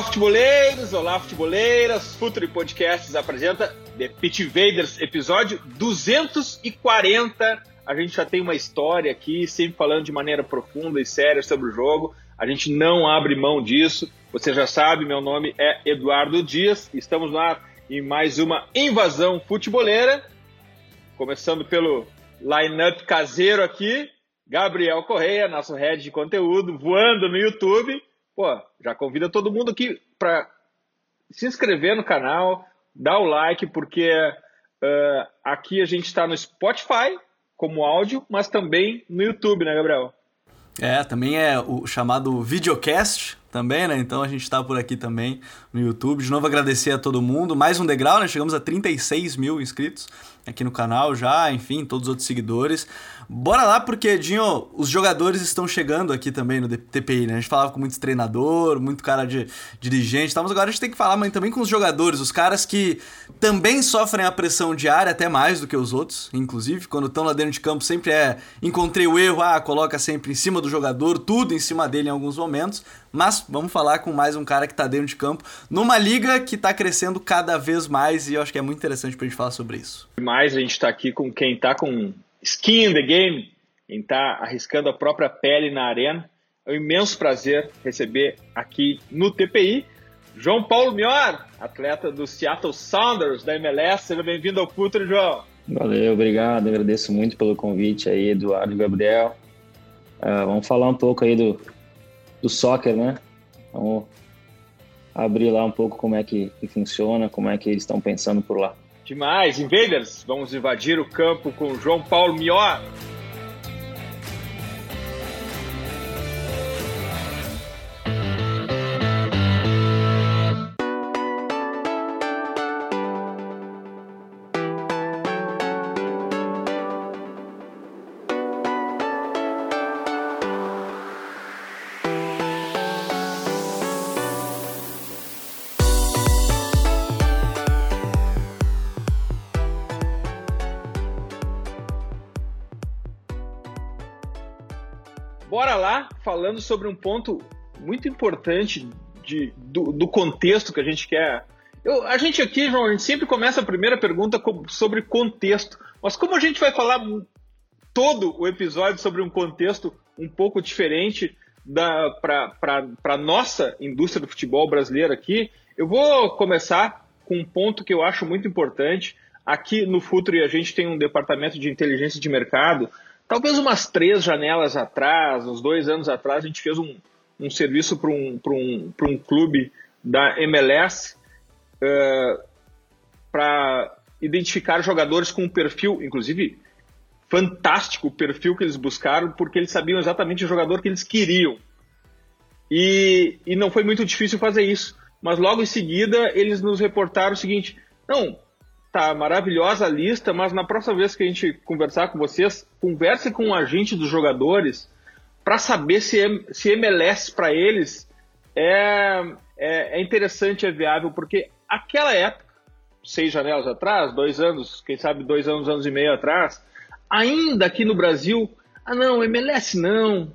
Olá, futeboleiros! Olá, futeboleiras! Futuri Podcasts apresenta The Pit Invaders, episódio 240. A gente já tem uma história aqui, sempre falando de maneira profunda e séria sobre o jogo. A gente não abre mão disso. Você já sabe, meu nome é Eduardo Dias. Estamos lá em mais uma invasão futeboleira. Começando pelo line-up caseiro aqui. Gabriel Correia, nosso head de conteúdo, voando no YouTube pô, já convida todo mundo aqui para se inscrever no canal, dar o like, porque uh, aqui a gente está no Spotify como áudio, mas também no YouTube, né, Gabriel? É, também é o chamado videocast também, né? Então a gente está por aqui também no YouTube. De novo agradecer a todo mundo. Mais um degrau, né? Chegamos a 36 mil inscritos aqui no canal já, enfim, todos os outros seguidores. Bora lá, porque, Dinho, os jogadores estão chegando aqui também no TPI, né? A gente falava com muitos treinador, muito cara de dirigente, tá? mas agora a gente tem que falar também com os jogadores, os caras que também sofrem a pressão diária, até mais do que os outros, inclusive, quando estão lá dentro de campo, sempre é encontrei o erro, ah, coloca sempre em cima do jogador, tudo em cima dele em alguns momentos, mas vamos falar com mais um cara que tá dentro de campo, numa liga que tá crescendo cada vez mais e eu acho que é muito interessante pra gente falar sobre isso. Mais a gente tá aqui com quem tá com skin in the game, em estar tá arriscando a própria pele na arena. É um imenso prazer receber aqui no TPI João Paulo Mior, atleta do Seattle Sounders da MLS. Seja bem-vindo ao Futuro, João. Valeu, obrigado. Agradeço muito pelo convite aí, Eduardo e Gabriel. Uh, vamos falar um pouco aí do, do soccer, né? Vamos abrir lá um pouco como é que, que funciona, como é que eles estão pensando por lá. Demais, Invaders! Vamos invadir o campo com João Paulo Mior. Falando sobre um ponto muito importante de, do, do contexto que a gente quer. Eu, a gente aqui, João, a gente sempre começa a primeira pergunta sobre contexto. Mas como a gente vai falar todo o episódio sobre um contexto um pouco diferente para a nossa indústria do futebol brasileiro aqui, eu vou começar com um ponto que eu acho muito importante. Aqui no Futuri a gente tem um departamento de inteligência de mercado talvez umas três janelas atrás, uns dois anos atrás, a gente fez um, um serviço para um, um, um clube da MLS uh, eh, para identificar jogadores com um perfil, inclusive fantástico o perfil que eles buscaram, porque eles sabiam exatamente o jogador que eles queriam. E, e não foi muito difícil fazer isso. Mas logo em seguida eles nos reportaram o seguinte: não, Tá maravilhosa a lista, mas na próxima vez que a gente conversar com vocês, converse com o um agente dos jogadores para saber se, se MLS para eles é, é, é, interessante, é viável, porque aquela época, seis janelas atrás, dois anos, quem sabe dois anos, anos e meio atrás, ainda aqui no Brasil, ah não, MLS não,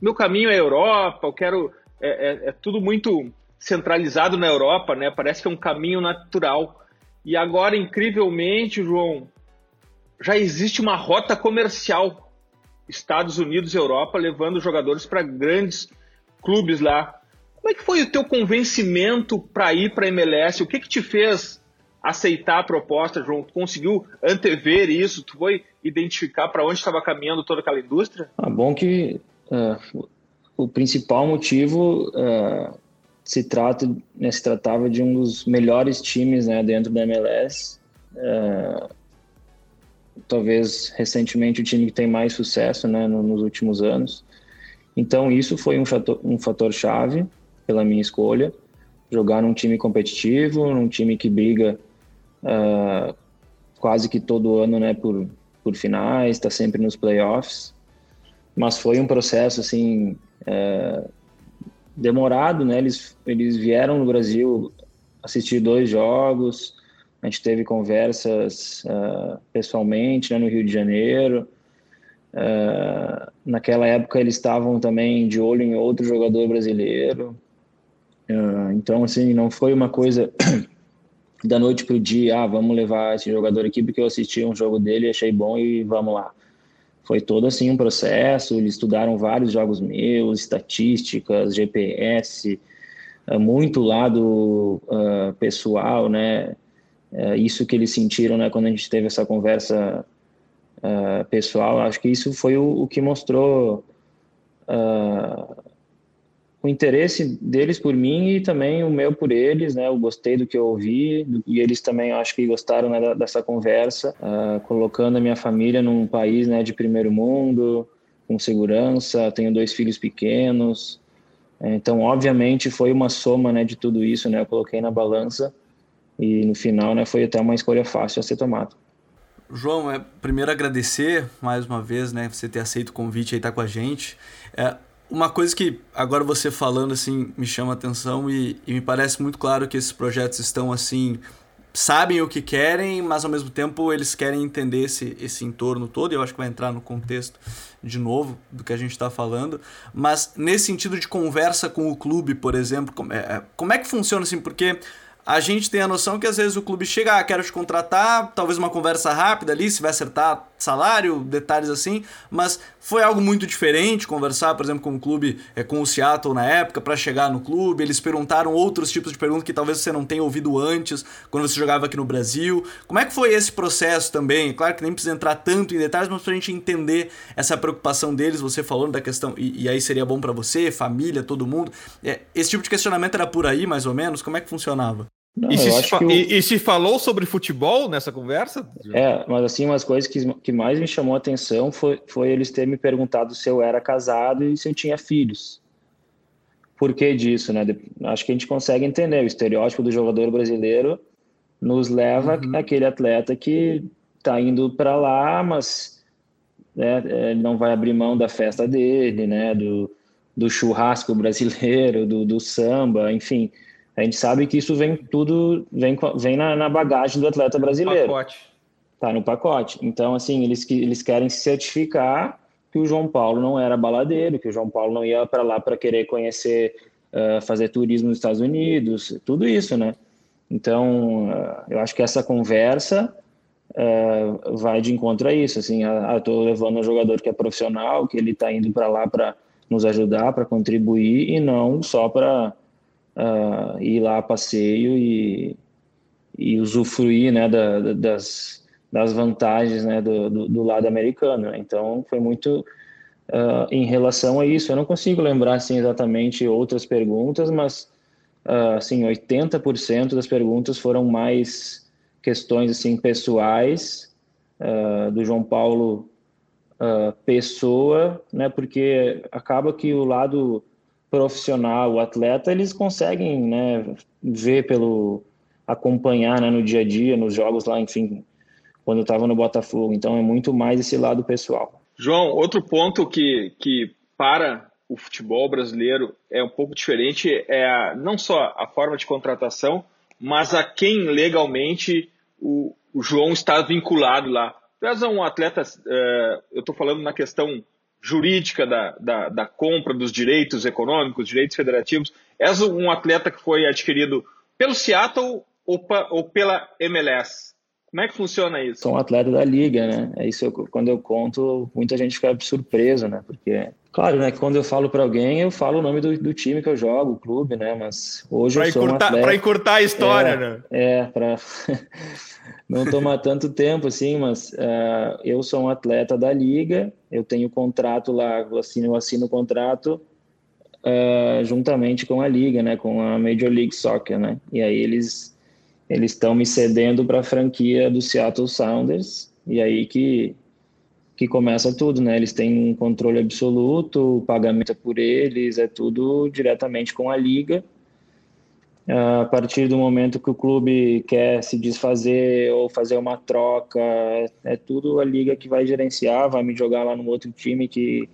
meu caminho é Europa, eu quero, é, é, é tudo muito centralizado na Europa, né? Parece que é um caminho natural. E agora, incrivelmente, João, já existe uma rota comercial Estados Unidos e Europa levando jogadores para grandes clubes lá. Como é que foi o teu convencimento para ir para a MLS? O que, que te fez aceitar a proposta, João? Tu conseguiu antever isso? Tu foi identificar para onde estava caminhando toda aquela indústria? Ah, bom que uh, o principal motivo uh, se trata, né, se tratava de um dos melhores times né, dentro da MLS. É, talvez recentemente o time que tem mais sucesso né, nos últimos anos. Então isso foi um fator, um fator chave pela minha escolha, jogar num time competitivo, num time que briga uh, quase que todo ano né, por, por finais, está sempre nos playoffs. Mas foi um processo assim uh, demorado, né? Eles, eles vieram no Brasil assistir dois jogos, a gente teve conversas uh, pessoalmente né, no Rio de Janeiro. Uh, naquela época eles estavam também de olho em outro jogador brasileiro. Uh, então, assim, não foi uma coisa da noite para o dia, ah, vamos levar esse jogador aqui porque eu assisti um jogo dele, achei bom e vamos lá. Foi todo assim um processo, eles estudaram vários jogos meus, estatísticas, GPS, muito lado uh, pessoal, né? Uh, isso que eles sentiram, né, quando a gente teve essa conversa uh, pessoal, acho que isso foi o, o que mostrou o interesse deles por mim e também o meu por eles, né? Eu gostei do que eu ouvi e eles também acho que gostaram né, dessa conversa, colocando a minha família num país, né, de primeiro mundo, com segurança. Tenho dois filhos pequenos, então, obviamente, foi uma soma né, de tudo isso, né? Eu coloquei na balança e no final né, foi até uma escolha fácil a ser tomada. João, é, primeiro agradecer mais uma vez, né, você ter aceito o convite e estar tá com a gente. É, uma coisa que agora você falando assim me chama a atenção e, e me parece muito claro que esses projetos estão assim sabem o que querem, mas ao mesmo tempo eles querem entender esse, esse entorno todo, e eu acho que vai entrar no contexto de novo do que a gente está falando, mas nesse sentido de conversa com o clube, por exemplo, como é, como é que funciona assim? Porque a gente tem a noção que às vezes o clube chega, ah, quero te contratar, talvez uma conversa rápida ali, se vai acertar salário, detalhes assim, mas foi algo muito diferente conversar, por exemplo, com o clube, é, com o Seattle na época, para chegar no clube, eles perguntaram outros tipos de perguntas que talvez você não tenha ouvido antes, quando você jogava aqui no Brasil. Como é que foi esse processo também? Claro que nem precisa entrar tanto em detalhes, mas pra gente entender essa preocupação deles, você falando da questão, e, e aí seria bom para você, família, todo mundo. É, esse tipo de questionamento era por aí, mais ou menos? Como é que funcionava? Não, e, se se o... e, e, se falou sobre futebol nessa conversa? É, mas assim, umas coisas que, que mais me chamou a atenção foi, foi eles terem me perguntado se eu era casado e se eu tinha filhos. Por que disso, né? Acho que a gente consegue entender. O estereótipo do jogador brasileiro nos leva uhum. àquele atleta que está indo para lá, mas né, é, não vai abrir mão da festa dele, né? Do, do churrasco brasileiro, do, do samba, enfim a gente sabe que isso vem tudo, vem, vem na, na bagagem do atleta brasileiro. Pacote. Tá no pacote. Então, assim, eles, eles querem certificar que o João Paulo não era baladeiro, que o João Paulo não ia para lá para querer conhecer, uh, fazer turismo nos Estados Unidos, tudo isso, né? Então, uh, eu acho que essa conversa uh, vai de encontro a isso. Assim, estou levando um jogador que é profissional, que ele está indo para lá para nos ajudar, para contribuir e não só para uh, ir lá a passeio e, e usufruir né, da, das, das vantagens né, do, do, do lado americano. Né? Então, foi muito uh, em relação a isso. Eu não consigo lembrar assim, exatamente outras perguntas, mas uh, assim, 80% das perguntas foram mais questões assim pessoais uh, do João Paulo uh, pessoa, né? Porque acaba que o lado profissional, o atleta, eles conseguem né, ver pelo acompanhar né, no dia a dia, nos jogos lá, enfim, quando eu estava no Botafogo. Então é muito mais esse lado pessoal. João, outro ponto que, que para o futebol brasileiro é um pouco diferente é a, não só a forma de contratação, mas a quem legalmente o, o João está vinculado lá. Tu és um atleta, uh, eu estou falando na questão jurídica da, da, da, compra dos direitos econômicos, direitos federativos. És um atleta que foi adquirido pelo Seattle ou, pa, ou pela MLS? Como é que funciona isso? Sou um atleta da liga, né? É isso eu, quando eu conto, muita gente fica surpresa, né? Porque, claro, né? Quando eu falo para alguém, eu falo o nome do, do, time que eu jogo, o clube, né? Mas hoje pra eu sou encurtar, um atleta... Para encurtar a história, é, né? É, para não tomar tanto tempo assim, mas uh, eu sou um atleta da liga, eu tenho contrato lá, eu assino, eu assino o contrato uh, juntamente com a liga, né, com a Major League Soccer, né, e aí eles eles estão me cedendo para a franquia do Seattle Sounders, E aí que, que começa tudo, né? Eles têm um controle absoluto, o pagamento é por eles, é tudo diretamente com a liga. A partir do momento que o clube quer se desfazer ou fazer uma troca, é, é tudo a liga que vai gerenciar, vai me jogar lá no outro time que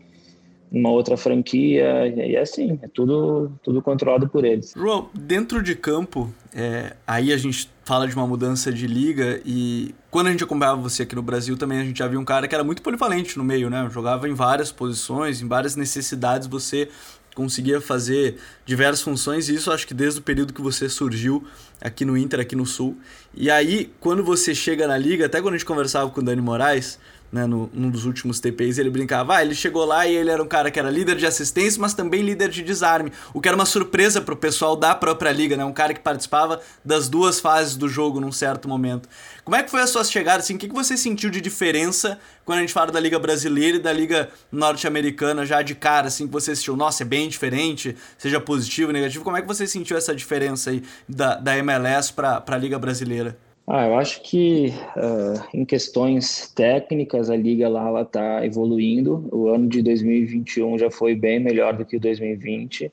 uma outra franquia, e é assim, é tudo, tudo controlado por eles. João, dentro de campo, é, aí a gente fala de uma mudança de liga e quando a gente acompanhava você aqui no Brasil também a gente já viu um cara que era muito polivalente no meio, né? Jogava em várias posições, em várias necessidades, você conseguia fazer diversas funções, e isso acho que desde o período que você surgiu aqui no Inter, aqui no Sul. E aí, quando você chega na liga, até quando a gente conversava com o Dani Moraes, né, no, num dos últimos TPs, ele brincava, ah, ele chegou lá e ele era um cara que era líder de assistência, mas também líder de desarme, o que era uma surpresa pro pessoal da própria liga, né, um cara que participava das duas fases do jogo num certo momento. Como é que foi a sua chegada, assim, o que, que você sentiu de diferença quando a gente fala da liga brasileira e da liga norte-americana já de cara, assim, que você assistiu, nossa, é bem diferente, seja positivo, negativo, como é que você sentiu essa diferença aí da, da MLS pra, pra liga brasileira? Ah, eu acho que uh, em questões técnicas a liga lá está evoluindo. O ano de 2021 já foi bem melhor do que o 2020.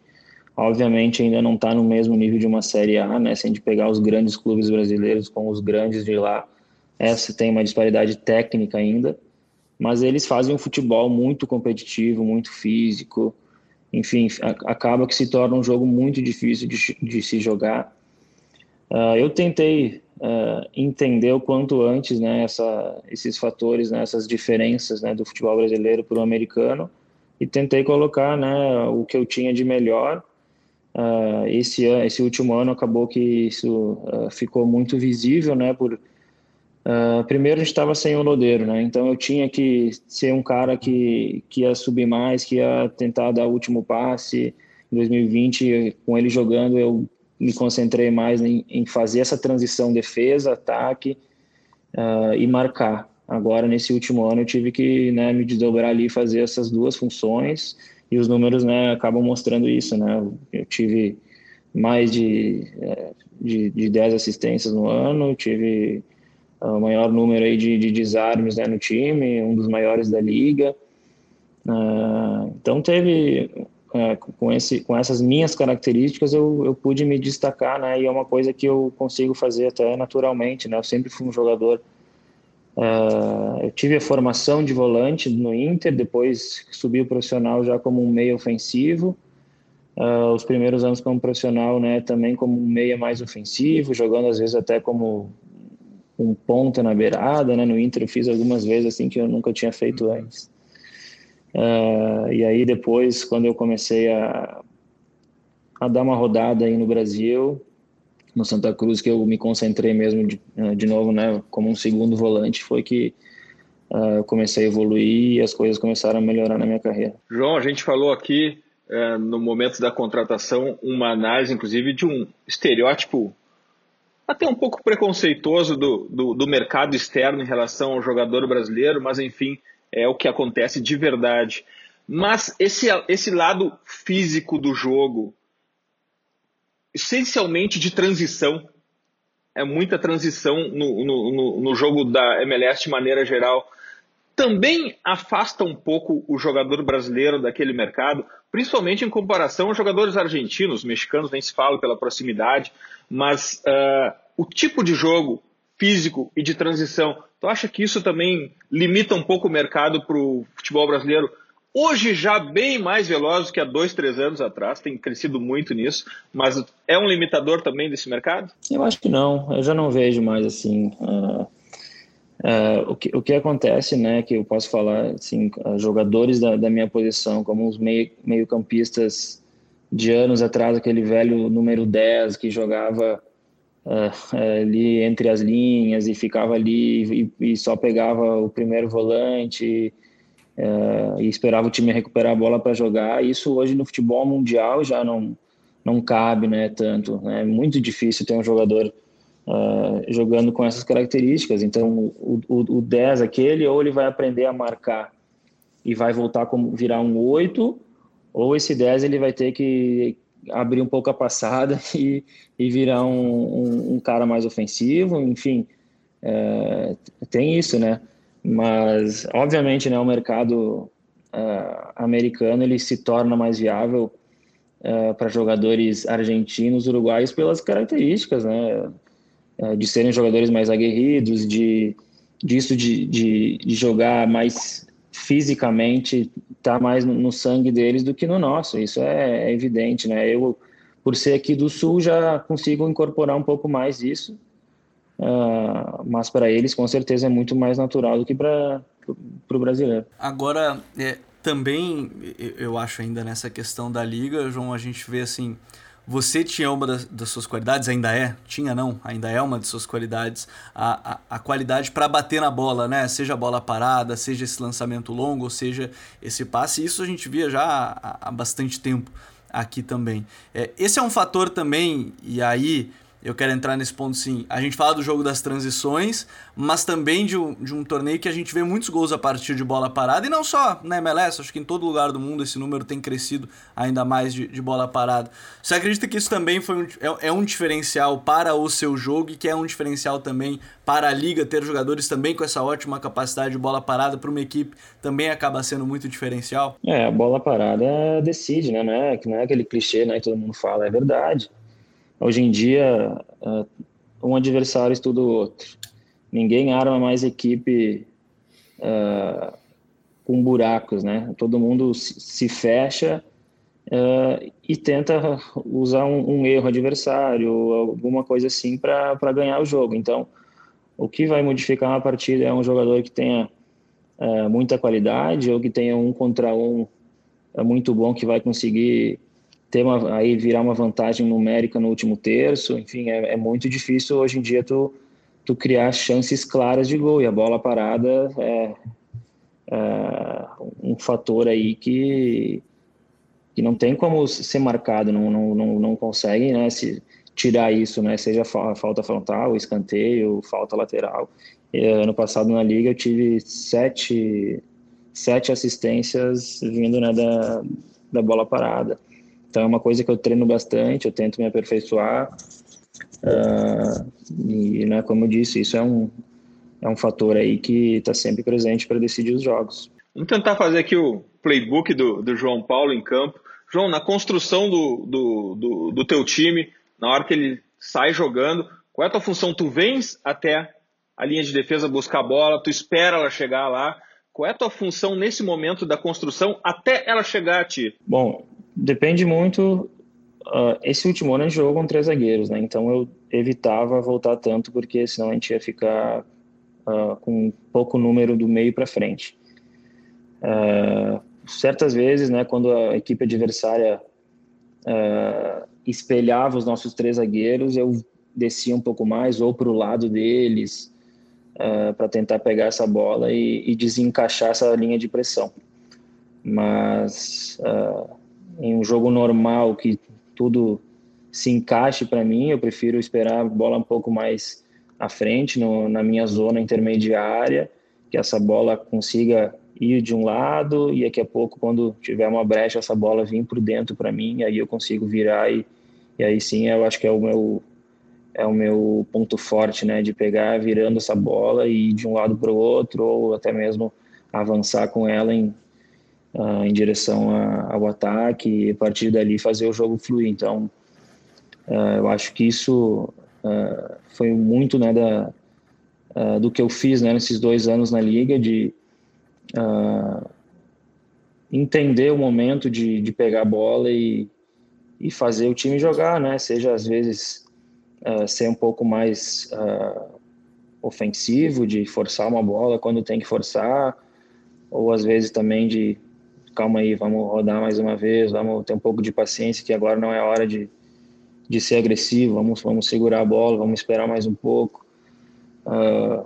Obviamente ainda não está no mesmo nível de uma Série A, né? Se a gente pegar os grandes clubes brasileiros com os grandes de lá, essa tem uma disparidade técnica ainda. Mas eles fazem um futebol muito competitivo, muito físico. Enfim, acaba que se torna um jogo muito difícil de, de se jogar. Uh, eu tentei uh, entender o quanto antes né, essa, esses fatores, né, essas diferenças né, do futebol brasileiro para o americano e tentei colocar né, o que eu tinha de melhor. Uh, esse, esse último ano acabou que isso uh, ficou muito visível, né? Por uh, primeiro a gente estava sem o Lodeiro, né? Então eu tinha que ser um cara que, que ia subir mais, que ia tentar dar o último passe. Em 2020, com ele jogando, eu me concentrei mais em, em fazer essa transição defesa, ataque uh, e marcar. Agora, nesse último ano, eu tive que né, me desdobrar ali e fazer essas duas funções e os números né, acabam mostrando isso. Né? Eu tive mais de, eh, de, de 10 assistências no ano, tive o maior número aí de, de desarmes né, no time, um dos maiores da liga. Uh, então teve é, com, esse, com essas minhas características, eu, eu pude me destacar, né? E é uma coisa que eu consigo fazer até naturalmente, né? Eu sempre fui um jogador. Uh, eu tive a formação de volante no Inter, depois subi o profissional já como um meio ofensivo. Uh, os primeiros anos como profissional, né? Também como um meia mais ofensivo, jogando às vezes até como um ponta na beirada, né? No Inter eu fiz algumas vezes assim que eu nunca tinha feito antes. Uh, e aí depois, quando eu comecei a, a dar uma rodada aí no Brasil, no Santa Cruz, que eu me concentrei mesmo de, eh, de novo, né, como um segundo volante, foi que uh, eu comecei a evoluir e as coisas começaram a melhorar na minha carreira. João, a gente falou aqui é, no momento da contratação uma análise, inclusive, de um estereótipo até um pouco preconceituoso do, do, do mercado externo em relação ao jogador brasileiro, mas enfim, é o que acontece de verdade. Mas esse, esse lado físico do jogo, essencialmente de transição, é muita transição no, no, no, no jogo da MLS de maneira geral, também afasta um pouco o jogador brasileiro daquele mercado, principalmente em comparação aos jogadores argentinos, mexicanos nem se fala pela proximidade, mas uh, o tipo de jogo físico e de transição Tu acha que isso também limita um pouco o mercado para o futebol brasileiro? Hoje já bem mais veloz do que há dois, três anos atrás, tem crescido muito nisso, mas é um limitador também desse mercado? Eu acho que não, eu já não vejo mais assim. Uh, uh, o, que, o que acontece, né, que eu posso falar, assim, jogadores da, da minha posição, como os meio, meio de anos atrás, aquele velho número 10 que jogava ali entre as linhas e ficava ali e, e só pegava o primeiro volante uh, e esperava o time recuperar a bola para jogar. Isso hoje no futebol mundial já não não cabe, né, tanto. Né? É muito difícil ter um jogador uh, jogando com essas características. Então, o, o, o 10 aquele, ou ele vai aprender a marcar e vai voltar como virar um 8, ou esse 10 ele vai ter que abrir um pouco a passada e, e virar um, um, um cara mais ofensivo, enfim, é, tem isso, né? Mas, obviamente, né, o mercado uh, americano ele se torna mais viável uh, para jogadores argentinos, uruguaios, pelas características, né? Uh, de serem jogadores mais aguerridos, de disso de, de, de jogar mais fisicamente, tá mais no, no, sangue deles do que no nosso. Isso é, é evidente, né? Eu, por ser aqui do Sul, já consigo incorporar um pouco mais isso. Uh, mas para eles, com certeza, é muito mais natural do que para o brasileiro. Agora, é, também eu acho ainda nessa questão da liga, João, a gente vê assim, você tinha uma das, das suas qualidades, ainda é, tinha não, ainda é uma de suas qualidades, a, a, a qualidade para bater na bola, né? Seja a bola parada, seja esse lançamento longo, ou seja esse passe, isso a gente via já há, há bastante tempo aqui também. É, esse é um fator também, e aí eu quero entrar nesse ponto sim. A gente fala do jogo das transições, mas também de um, de um torneio que a gente vê muitos gols a partir de bola parada, e não só na MLS, acho que em todo lugar do mundo esse número tem crescido ainda mais de, de bola parada. Você acredita que isso também foi um, é, é, um diferencial para o seu jogo e que é um diferencial também para a liga ter jogadores também com essa ótima capacidade de bola parada para uma equipe também acaba sendo muito diferencial? É, a bola parada decide, né? Não é, não é aquele clichê né, que todo mundo fala, é verdade. Hoje em dia, uh, um adversário estuda o outro. Ninguém arma mais equipe uh, com buracos, né? Todo mundo se fecha uh, e tenta usar um, um, erro adversário, alguma coisa assim, para ganhar o jogo. Então, o que vai modificar uma partida é um jogador que tenha muita qualidade ou que tenha um contra um muito bom que vai conseguir ter uma, aí virar uma vantagem numérica no último terço, enfim, é, é, muito difícil hoje em dia tu, tu criar chances claras de gol, e a bola parada é, é um fator aí que, que não tem como ser marcado, não, não, não, não consegue né, se tirar isso, né, seja falta frontal, escanteio, falta lateral. E, ano passado na Liga eu tive sete, sete assistências vindo né, da, da bola parada. Então é uma coisa que eu treino bastante, eu tento me aperfeiçoar. Uh, e, né, como eu disse, isso é um, é um fator aí que está sempre presente para decidir os jogos. Vamos tentar fazer aqui o playbook do, do João Paulo em campo. João, na construção do, do, do, do teu time, na hora que ele sai jogando, qual é a tua função? Tu vens até a linha de defesa buscar a bola, tu espera ela chegar lá. Qual é a tua função nesse momento da construção até ela chegar a ti? Bom, Depende muito. Uh, esse último ano a gente jogou com três zagueiros, né? Então eu evitava voltar tanto, porque senão a gente ia ficar uh, com pouco número do meio para frente. Uh, certas vezes, né, quando a equipe adversária espelhava os nossos três zagueiros, eu descia um pouco mais ou para o lado deles para tentar pegar essa bola e, e, desencaixar essa linha de pressão. Mas em um jogo normal que tudo se encaixe para mim, eu prefiro esperar a bola um pouco mais à frente, no, na minha zona intermediária, que essa bola consiga ir de um lado e daqui a pouco, quando tiver uma brecha, essa bola vir por dentro para mim, aí eu consigo virar e, e aí sim eu acho que é o meu é o meu ponto forte, né, de pegar virando essa bola e ir de um lado para o outro ou até mesmo avançar com ela em, uh, em direção a, ao ataque e a partir dali fazer o jogo fluir. Então, uh, eu acho que isso uh, foi muito né, da, do que eu fiz né, nesses dois anos na liga, de entender o momento de, de pegar a bola e, e fazer o time jogar, né? Seja às vezes ser um pouco mais ofensivo, de forçar uma bola quando tem que forçar, ou às vezes também de calma aí, vamos rodar mais uma vez, vamos ter um pouco de paciência, que agora não é hora de, de ser agressivo, vamos, vamos segurar a bola, vamos esperar mais um pouco. Uh,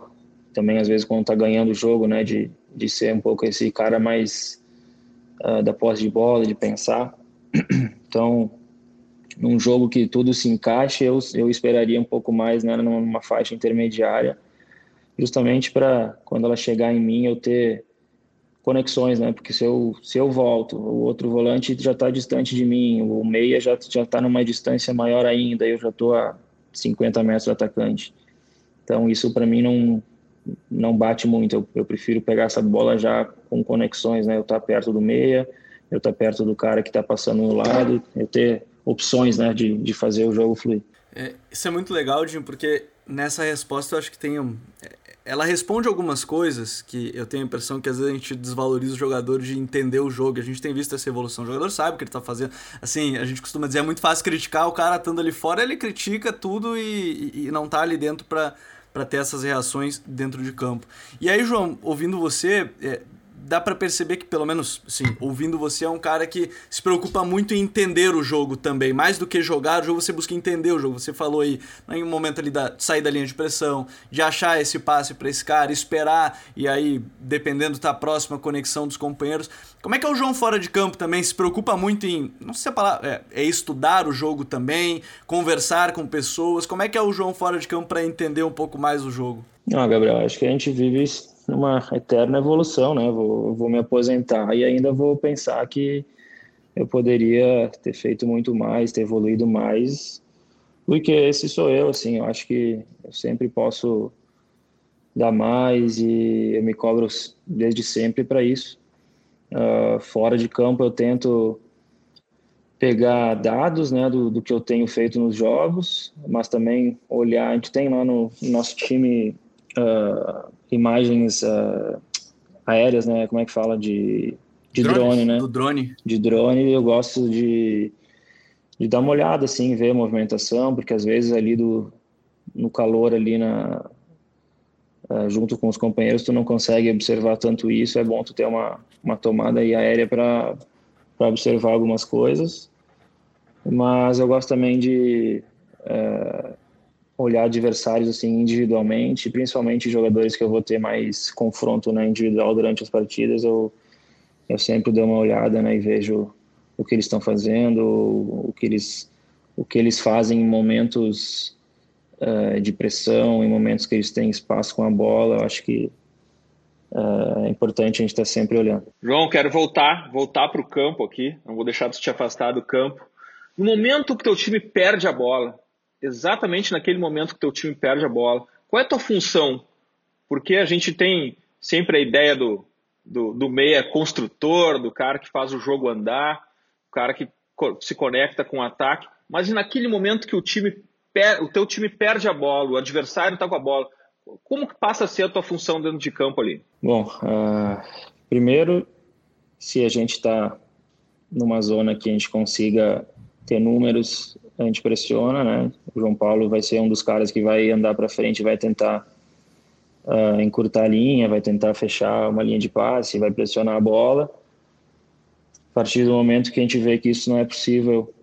também, às vezes, quando tá ganhando o jogo, né, de, de ser um pouco esse cara mais uh, da posse de bola, de pensar. Então, num jogo que tudo se encaixe, eu, eu esperaria um pouco mais né, numa faixa intermediária, justamente para quando ela chegar em mim eu ter conexões, né? Porque se eu, se eu volto, o outro volante já está distante de mim, o meia já já está numa distância maior ainda, eu já estou a 50 metros do atacante. Então isso para mim não não bate muito. Eu, eu, prefiro pegar essa bola já com conexões, né? Eu estar tá perto do meia, eu estar tá perto do cara que está passando no lado, eu ter opções, né, de, de fazer o jogo fluir. É, isso é muito legal, Jim, porque nessa resposta eu acho que tem um, ela responde algumas coisas que eu tenho a impressão que às vezes a gente desvaloriza o jogador de entender o jogo. A gente tem visto essa evolução. O jogador sabe o que ele tá fazendo. Assim, a gente costuma dizer, é muito fácil criticar o cara estando ali fora, ele critica tudo e, e não tá ali dentro para ter essas reações dentro de campo. E aí, João, ouvindo você, é, dá para perceber que, pelo menos, sim, ouvindo você, é um cara que se preocupa muito em entender o jogo também. Mais do que jogar o jogo, você busca entender o jogo. Você falou aí, em um momento ali da sair da linha de pressão, de achar esse passe para esse cara, esperar, e aí, dependendo, tá próxima a conexão dos companheiros. Como é que é o João fora de campo também? Se preocupa muito em, não sei se a palavra, é, é estudar o jogo também, conversar com pessoas. Como é que é o João fora de campo para entender um pouco mais o jogo? Não, Gabriel, acho que a gente vive numa eterna evolução, né? Vou, vou me aposentar e ainda vou pensar que eu poderia ter feito muito mais, ter evoluído mais, porque esse sou eu, assim, eu acho que eu sempre posso dar mais e eu me cobro desde sempre para isso. Uh, fora de campo eu tento pegar dados né, do, do que eu tenho feito nos jogos, mas também olhar, a gente tem lá no, no nosso time uh, imagens uh, aéreas, né? Como é que fala? De, de drone, drone, né? Do drone. De drone, eu gosto de, de dar uma olhada, assim, ver a movimentação, porque às vezes ali do, no calor ali na, uh, junto com os companheiros, tu não consegue observar tanto isso. É bom tu ter uma, uma tomada aí aérea para observar algumas coisas. Mas eu gosto também de uh, olhar adversários assim individualmente, principalmente jogadores que eu vou ter mais confronto né, individual durante as partidas, eu, eu sempre dou uma olhada né, e vejo o que eles estão fazendo, o, que eles o que eles fazem em momentos uh, de pressão, em momentos que eles têm espaço com a bola. Eu acho que uh, é importante a gente estar tá sempre olhando. João, quero voltar, voltar para o campo aqui. Não vou deixar de te afastar do campo. No momento que teu time perde a bola, exatamente naquele momento que teu time perde a bola. Qual é a tua função? Porque a gente tem sempre a ideia do, do, do meia construtor, do cara que faz o jogo andar, o cara que se conecta com o ataque, mas naquele momento que o time o teu time perde a bola, o adversário está com a bola, como que passa a ser a tua função dentro de campo ali? Bom, uh, primeiro, se a gente está numa zona que a gente consiga ter números a gente pressiona, né? O João Paulo vai ser um dos caras que vai andar para frente, vai tentar uh, encurtar a linha, vai tentar fechar uma linha de passe, vai pressionar a bola. A partir do momento que a gente vê que isso não é possível,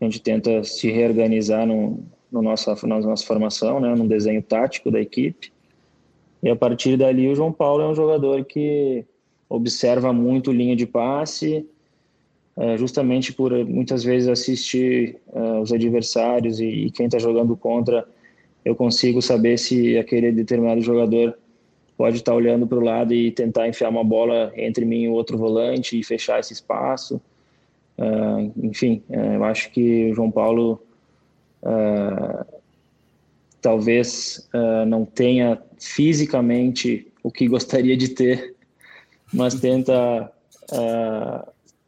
a gente tenta se reorganizar no, no nossa, na nossa formação, né? No desenho tático da equipe. E a partir dali, o João Paulo é um jogador que observa muito linha de passe, é, justamente por muitas vezes assistir uh, os adversários e, e quem está jogando contra, eu consigo saber se aquele determinado jogador pode estar tá olhando para o lado e tentar enfiar uma bola entre mim e o outro volante e fechar esse espaço. Uh, enfim, uh, eu acho que o João Paulo talvez não tenha fisicamente o que gostaria de ter, mas tenta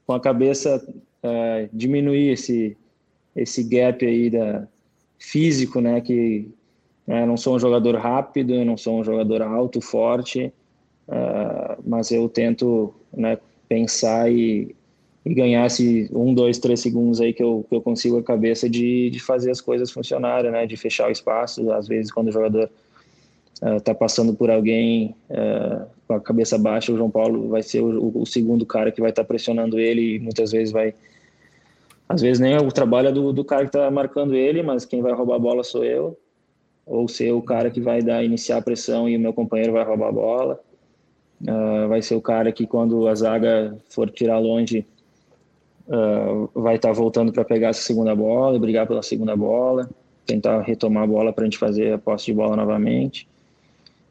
com a cabeça uh, diminuir esse esse gap aí da físico, né? Que né, não sou um jogador rápido, não sou um jogador alto, forte, uh, mas eu tento né, pensar e, e ganhar esse um, dois, três segundos aí que eu, que eu consigo a cabeça de, de fazer as coisas funcionarem, né? De fechar o espaço. Às vezes, quando o jogador está uh, passando por alguém uh, com a cabeça baixa, o João Paulo vai ser o, o segundo cara que vai estar tá pressionando ele e muitas vezes vai. Às vezes nem o trabalho é do, do cara que está marcando ele, mas quem vai roubar a bola sou eu. Ou ser o cara que vai dar iniciar a pressão e o meu companheiro vai roubar a bola. Uh, vai ser o cara que quando a zaga for tirar longe uh, vai estar tá voltando para pegar essa segunda bola, brigar pela segunda bola, tentar retomar a bola para a gente fazer a posse de bola novamente.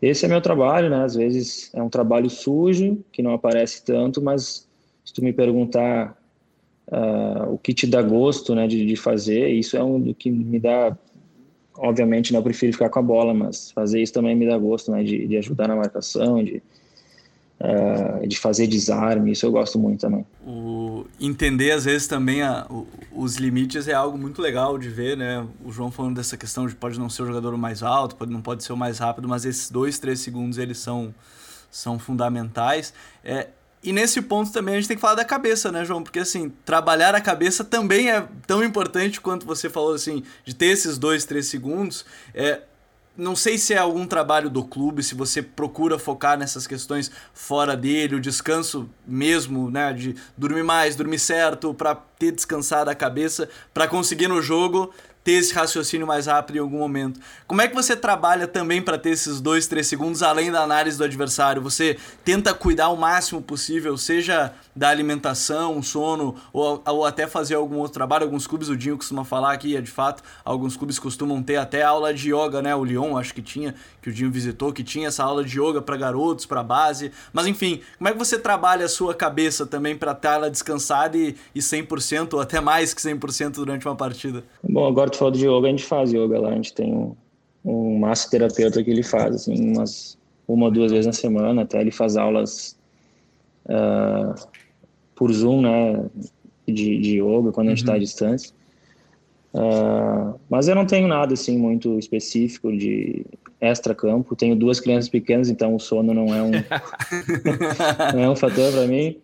Esse é meu trabalho, né? Às vezes é um trabalho sujo, que não aparece tanto, mas se tu me perguntar uh, o que te dá gosto, né, de, de fazer, isso é um do que me dá obviamente, né, eu prefiro ficar com a bola, mas fazer isso também me dá gosto, né, de, de ajudar na marcação, de, uh, de fazer desarme, isso eu gosto muito também. O entender às vezes também a, o, os limites é algo muito legal de ver, né? O João falando dessa questão de pode não ser o jogador mais alto, pode, não pode ser o mais rápido, mas esses dois, três segundos eles são, são fundamentais. É, e nesse ponto também a gente tem que falar da cabeça, né, João? Porque assim, trabalhar a cabeça também é tão importante quanto você falou assim, de ter esses dois, três segundos. É, não sei se é algum trabalho do clube, se você procura focar nessas questões fora dele, o descanso mesmo, né, de dormir mais, dormir certo, para ter descansado a cabeça, para conseguir no jogo ter esse raciocínio mais rápido em algum momento. Como é que você trabalha também para ter esses dois, três segundos além da análise do adversário? Você tenta cuidar o máximo possível, seja da alimentação, sono, ou, ou até fazer algum outro trabalho. Alguns clubes, o Dinho costuma falar aqui, é de fato, alguns clubes costumam ter até aula de yoga, né? O Lyon, acho que tinha, que o Dinho visitou, que tinha essa aula de yoga para garotos, para base. Mas enfim, como é que você trabalha a sua cabeça também para ter ela descansada e, e 100% ou até mais que 100% durante uma partida? Bom, agora tu falou de yoga, a gente faz yoga lá, a gente tem um, um massoterapeuta que ele faz, assim, umas uma ou duas vezes na semana, até ele faz aulas uh, por Zoom, né, de, de yoga, quando a gente está à uhum. distância. Uh, mas eu não tenho nada, assim, muito específico de extra-campo. Tenho duas crianças pequenas, então o sono não é um, não é um fator para mim.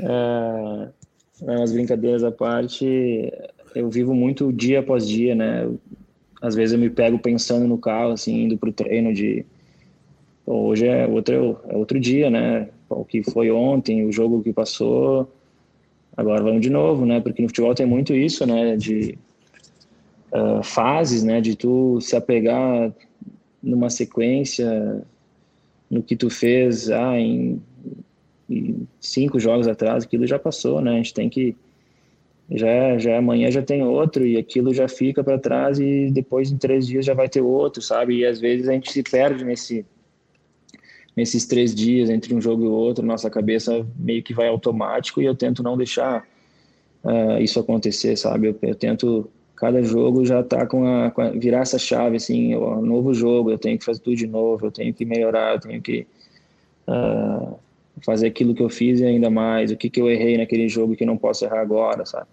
Uh, as brincadeiras à parte, eu vivo muito dia após dia, né? Às vezes eu me pego pensando no carro, assim, indo pro treino de... Hoje é outro, é outro dia, né? o que foi ontem, o jogo que passou, agora vamos de novo, né? Porque no futebol tem muito isso, né? De uh, fases, né? De tu se apegar numa sequência no que tu fez ah, em, em cinco jogos atrás, aquilo já passou, né? A gente tem que já já amanhã já tem outro e aquilo já fica para trás e depois em três dias já vai ter outro, sabe? E às vezes a gente se perde nesse nesses três dias entre um jogo e outro, nossa cabeça meio que vai automático e eu tento não deixar uh, isso acontecer, sabe? Eu, eu, tento cada jogo já tá com a, com a, virar essa chave assim, ó, novo jogo, eu tenho que fazer tudo de novo, eu tenho que melhorar, eu tenho que uh, fazer aquilo que eu fiz e ainda mais, o que que eu errei naquele jogo que eu não posso errar agora, sabe?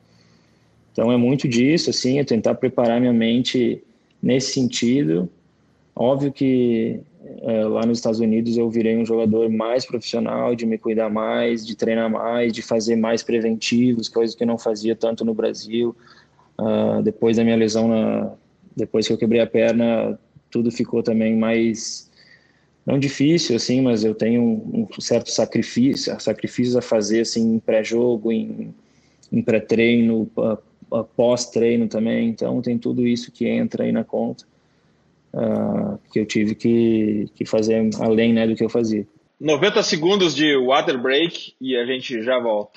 Então é muito disso, assim, é tentar preparar minha mente nesse sentido. Óbvio que é, lá nos Estados Unidos eu virei um jogador mais profissional, de me cuidar mais, de treinar mais, de fazer mais preventivos, coisas que eu não fazia tanto no Brasil. Uh, depois da minha lesão, na, depois que eu quebrei a perna, tudo ficou também mais não difícil assim, mas eu tenho um, um certo sacrifício, sacrifícios a fazer assim em pré-jogo, em, em pré-treino, pós-treino também. Então tem tudo isso que entra aí na conta uh, que eu tive que, que fazer além né, do que eu fazia. 90 segundos de water break e a gente já volta.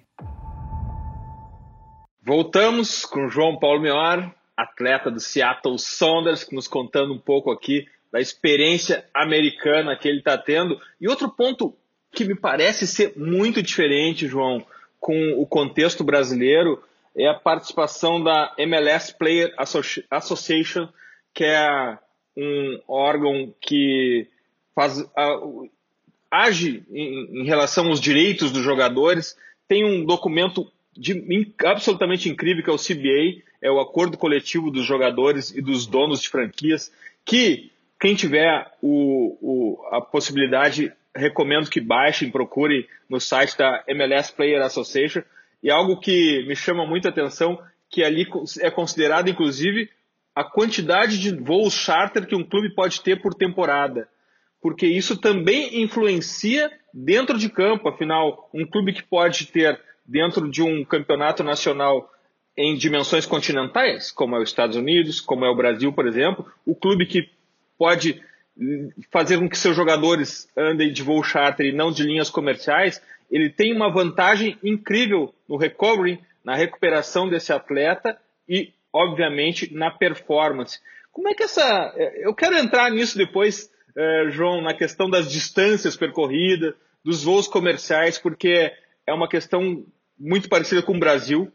Voltamos com João Paulo Mior, atleta do Seattle Sounders, nos contando um pouco aqui da experiência americana que ele está tendo. E outro ponto que me parece ser muito diferente, João, com o contexto brasileiro, é a participação da MLS Player Association, que é um órgão que faz, age em, em, relação aos direitos dos jogadores. Tem um documento de, absolutamente incrível que é o CBA, é o Acordo Coletivo dos Jogadores e dos Donos de Franquias, que quem tiver o, o, a possibilidade, recomendo que baixem, procure no site da MLS Player Association. E algo que me chama muita atenção, que ali é considerado, inclusive, a quantidade de voos charter que um clube pode ter por temporada. Porque isso também influencia dentro de campo. Afinal, um clube que pode ter, dentro de um campeonato nacional, em dimensões continentais, como é os Estados Unidos, como é o Brasil, por exemplo, o clube que pode fazer com que seus jogadores andem de voo charter e não de linhas comerciais, ele tem uma vantagem incrível no recovery, na recuperação desse atleta e, obviamente, na performance. Como é que essa. Eu quero entrar nisso depois, eh, João, na questão das distâncias percorridas, dos voos comerciais, porque é uma questão muito parecida com o Brasil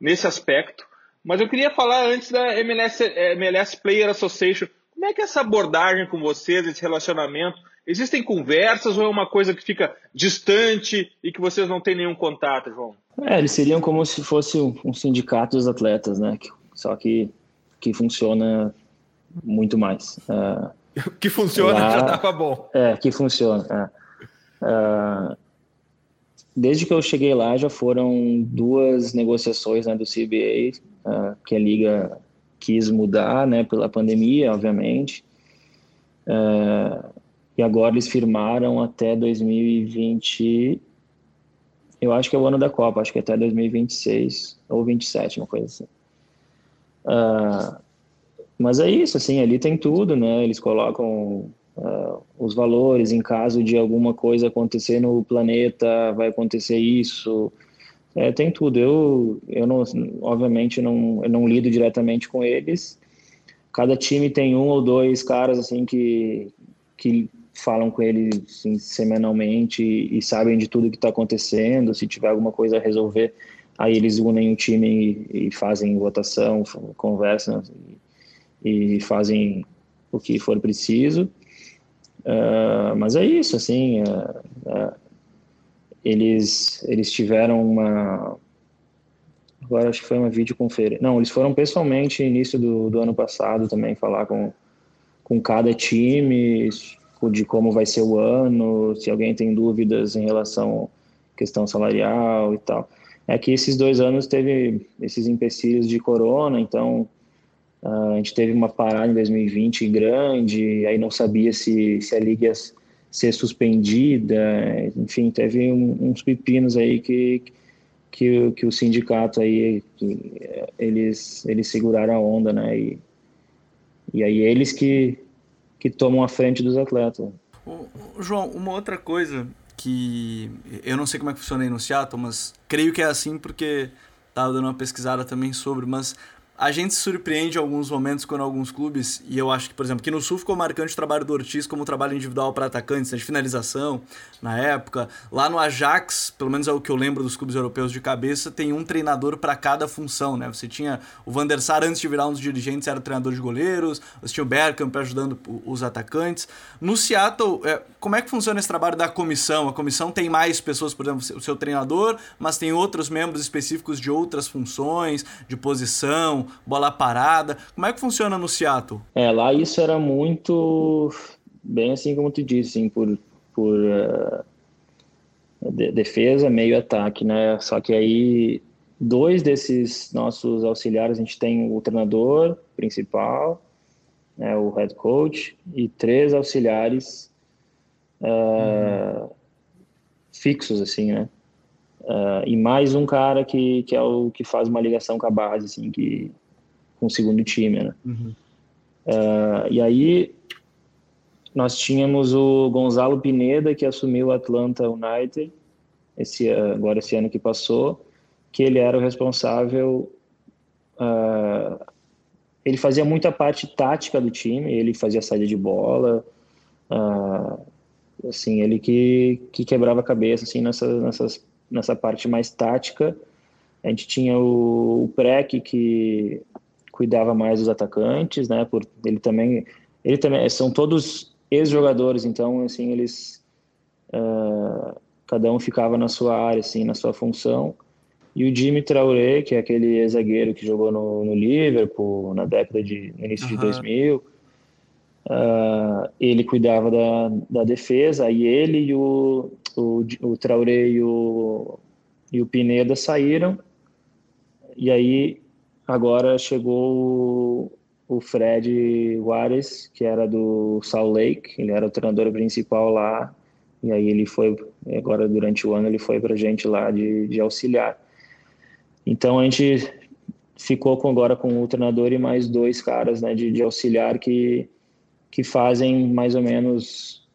nesse aspecto. Mas eu queria falar antes da MLS, MLS Player Association. Como é que é essa abordagem com vocês, esse relacionamento? Existem conversas ou é uma coisa que fica distante e que vocês não têm nenhum contato, João? É, eles seriam como se fosse um sindicato dos atletas, né? Só que, que funciona muito mais. Uh, que funciona lá, já tava bom. É, que funciona. É. Uh, desde que eu cheguei lá, já foram duas negociações né, do CBA, uh, ah, que a liga quis mudar, né, pela pandemia, obviamente. Uh, e agora eles firmaram até 2020, eu acho que é o ano da Copa, acho que é até 2026 ou 27, uma coisa assim. Uh, mas é isso, assim, ali tem tudo, né? Eles colocam uh, os valores, em caso de alguma coisa acontecer no planeta, vai acontecer isso. É, tem tudo. Eu, eu não, obviamente, não, eu não lido diretamente com eles. Cada time tem um ou dois caras assim que, que falam com ele assim, semanalmente e, e, sabem de tudo que está acontecendo. Se tiver alguma coisa a resolver, aí eles unem o time e, e fazem votação, conversam e, e, fazem o que for preciso. Uh, mas é isso, assim, uh, uh, eles, eles tiveram uma, agora acho que foi uma videoconferência, não, eles foram pessoalmente início do, do ano passado também falar com, com cada time, de como vai ser o ano, se alguém tem dúvidas em relação à questão salarial e tal. É que esses dois anos teve esses empecilhos de corona, então Uh, a gente teve uma parada em 2020 grande, aí não sabia se, se a liga ia ser suspendida, enfim, teve um, uns pepinos aí que, que, que o sindicato aí, eles, eles seguraram a onda, né, e, e aí eles que, que tomam a frente dos atletas. João, uma outra coisa que eu não sei como é que funciona aí no Seattle, mas creio que é assim porque estava dando uma pesquisada também sobre, mas a gente se surpreende em alguns momentos quando alguns clubes, e eu acho que, por exemplo, que no Sul ficou marcante o trabalho do Ortiz como trabalho individual para atacantes, né, de finalização, na época. Lá no Ajax, pelo menos é o que eu lembro dos clubes europeus de cabeça, tem um treinador para cada função, né? Você tinha o Van der Sar, antes de virar um dos dirigentes, era treinador de goleiros, você tinha o Bergkamp ajudando os atacantes. No Seattle, é, como é que funciona esse trabalho da comissão? A comissão tem mais pessoas, por exemplo, o seu treinador, mas tem outros membros específicos de outras funções, de posição, bola parada. Como é que funciona no Seattle? É, lá isso era muito bem assim como tu disse, assim, por, por uh, de, defesa, meio ataque, né? Só que aí dois desses nossos auxiliares, a gente tem o treinador principal, né, o head coach, e três auxiliares uh, uhum. fixos, assim, né? Uh, e mais um cara que, que é o que faz uma ligação com a base, assim, que com o segundo time, né? Uhum. Uh, e aí nós tínhamos o Gonzalo Pineda que assumiu o Atlanta United esse agora esse ano que passou, que ele era o responsável. Uh, ele fazia muita parte tática do time, ele fazia saída de bola, uh, assim ele que, que quebrava a cabeça assim nessa nessas, nessa parte mais tática. A gente tinha o, o Prec que cuidava mais dos atacantes, né? Por ele também, ele também são todos ex-jogadores, então assim eles uh, cada um ficava na sua área, assim, na sua função. E o Jimmy Traoré, que é aquele zagueiro que jogou no, no Liverpool na década de no início uhum. de 2000, uh, ele cuidava da, da defesa, aí ele e o, o, o Traoré e o, e o Pineda saíram, e aí agora chegou o, o Fred Juarez, que era do Salt Lake, ele era o treinador principal lá, e aí ele foi, agora durante o ano ele foi para gente lá de, de auxiliar. Então a gente ficou com, agora com o treinador e mais dois caras né, de, de auxiliar que, que fazem mais ou menos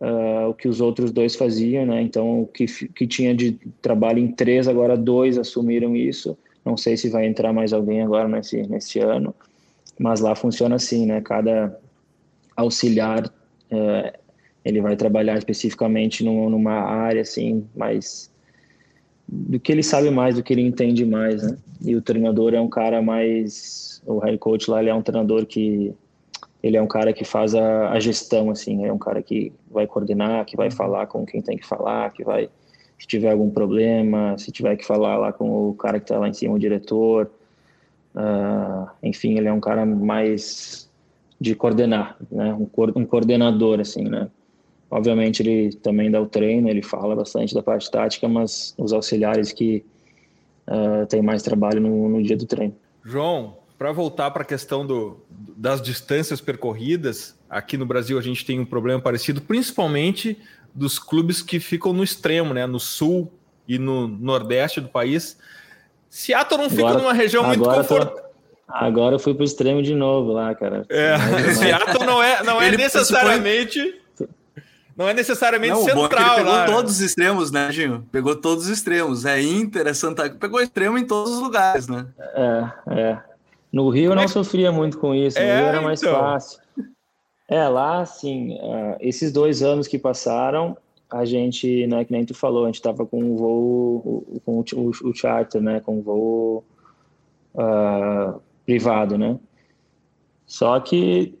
uh, o que os outros dois faziam, né? Então, o que, que tinha de trabalho em três, agora dois assumiram isso. Não sei se vai entrar mais alguém agora nesse, nesse ano, mas lá funciona assim, né? Cada auxiliar, uh, ele vai trabalhar especificamente numa área, assim, mais do que ele sabe mais, do que ele entende mais, né? E o treinador é um cara mais, o head coach lá, ele é um treinador que ele é um cara que faz a, a gestão, assim, é um cara que vai coordenar, que vai falar com quem tem que falar, que vai, se tiver algum problema, se tiver que falar lá com o cara que está lá em cima, o diretor, uh, enfim, ele é um cara mais de coordenar, né? Um, um coordenador, assim, né? Obviamente ele também dá o treino, ele fala bastante da parte tática, mas os auxiliares que uh, têm mais trabalho no, no dia do treino. João, para voltar para a questão do, das distâncias percorridas, aqui no Brasil a gente tem um problema parecido, principalmente dos clubes que ficam no extremo, né, no sul e no nordeste do país. Seattle não fica agora, numa região muito confortável. Agora eu fui para o extremo de novo lá, cara. É, Seattle não é, não é necessariamente não é necessariamente não, central. Pegou lá. todos os extremos, né, Ginho? Pegou todos os extremos. É Inter, é Santa Pegou extremo em todos os lugares, né? É, é. No Rio eu não é... sofria muito com isso, no é, Rio era mais então. fácil. É, lá, assim, uh, esses dois anos que passaram, a gente, né, que nem tu falou, a gente tava com o voo, com o, o, o charter, né, com o voo uh, privado, né? Só que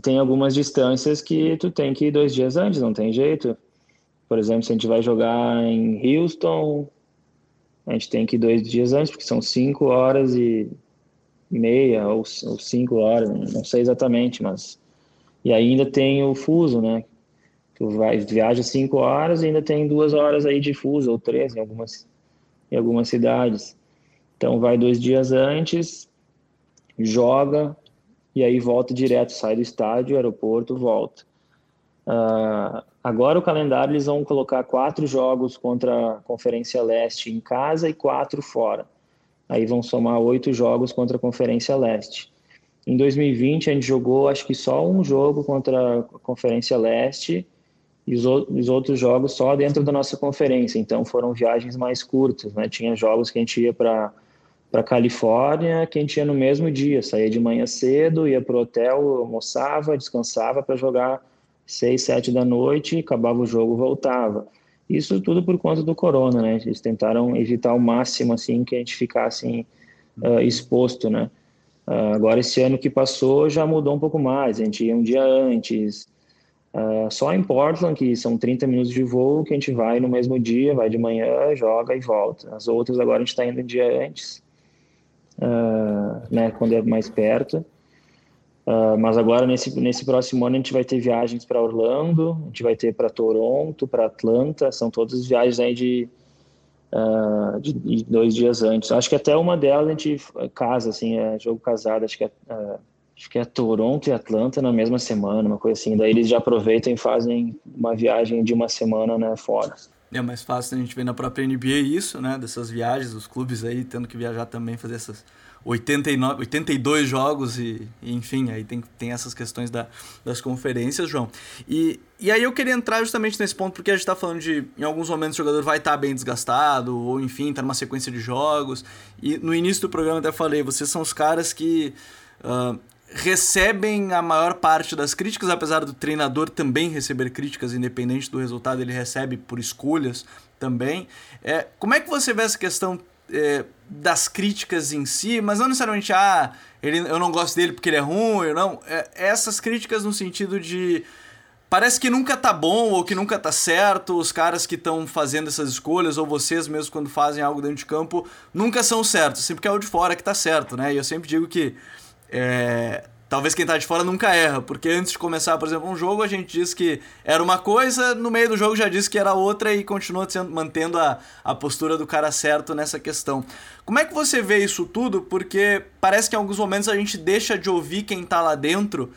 tem algumas distâncias que tu tem que ir dois dias antes, não tem jeito. Por exemplo, se a gente vai jogar em Houston, a gente tem que ir dois dias antes, porque são cinco horas e meia ou, ou cinco horas, não sei exatamente, mas... E ainda tem o fuso, né? Tu vai, viaja cinco horas e ainda tem duas horas aí de fuso, ou três em algumas, em algumas cidades. Então vai dois dias antes, joga, e aí volta direto, sai do estádio, aeroporto, volta. Uh, agora o calendário eles vão colocar quatro jogos contra a Conferência Leste em casa e quatro fora. Aí vão somar oito jogos contra a Conferência Leste. Em 2020 a gente jogou acho que só um jogo contra a Conferência Leste e os, os outros jogos só dentro da nossa conferência. Então foram viagens mais curtas, né? Tinha jogos que a gente ia para para Califórnia, que a gente ia no mesmo dia, saía de manhã cedo, ia para o hotel, almoçava, descansava para jogar seis, sete da noite, acabava o jogo, voltava. Isso tudo por conta do corona, né? Eles tentaram evitar o máximo assim que a gente ficasse uh, exposto, né? Uh, agora esse ano que passou já mudou um pouco mais. A gente ia um dia antes. Uh, só em Portland, que são 30 minutos de voo, que a gente vai no mesmo dia, vai de manhã, joga e volta. As outras agora a gente está indo um dia antes uh, né, quando é mais perto. Uh, mas agora, nesse, nesse próximo ano, a gente vai ter viagens para Orlando, a gente vai ter para Toronto, para Atlanta, são todas viagens aí de, uh, de, de, dois dias antes. Acho que até uma delas a gente casa, assim, é jogo casado, acho que é, uh, acho que é Toronto e Atlanta na mesma semana, uma coisa assim. Daí eles já aproveitam e fazem uma viagem de uma semana né, fora. É mais fácil a gente ver na própria NBA isso, né? Dessas viagens, os clubes aí tendo que viajar também, fazer essas 89, 82 jogos e, e enfim, aí tem, tem essas questões da, das conferências, João. E, e aí eu queria entrar justamente nesse ponto, porque a gente está falando de, em alguns momentos o jogador vai estar tá bem desgastado, ou enfim, tá numa sequência de jogos. E no início do programa até falei, vocês são os caras que... Uh, recebem a maior parte das críticas, apesar do treinador também receber críticas, independente do resultado, ele recebe por escolhas também. É, como é que você vê essa questão é, das críticas em si, mas não necessariamente, ah, ele, eu não gosto dele porque ele é ruim, não. É, essas críticas no sentido de. Parece que nunca tá bom ou que nunca tá certo, os caras que estão fazendo essas escolhas, ou vocês mesmos quando fazem algo dentro de campo, nunca são certos, sempre que é o de fora que tá certo, né? E eu sempre digo que é, talvez quem tá de fora nunca erra, porque antes de começar, por exemplo, um jogo, a gente disse que era uma coisa, no meio do jogo já disse que era outra e continua sendo, mantendo a, a postura do cara certo nessa questão. Como é que você vê isso tudo? Porque parece que em alguns momentos a gente deixa de ouvir quem tá lá dentro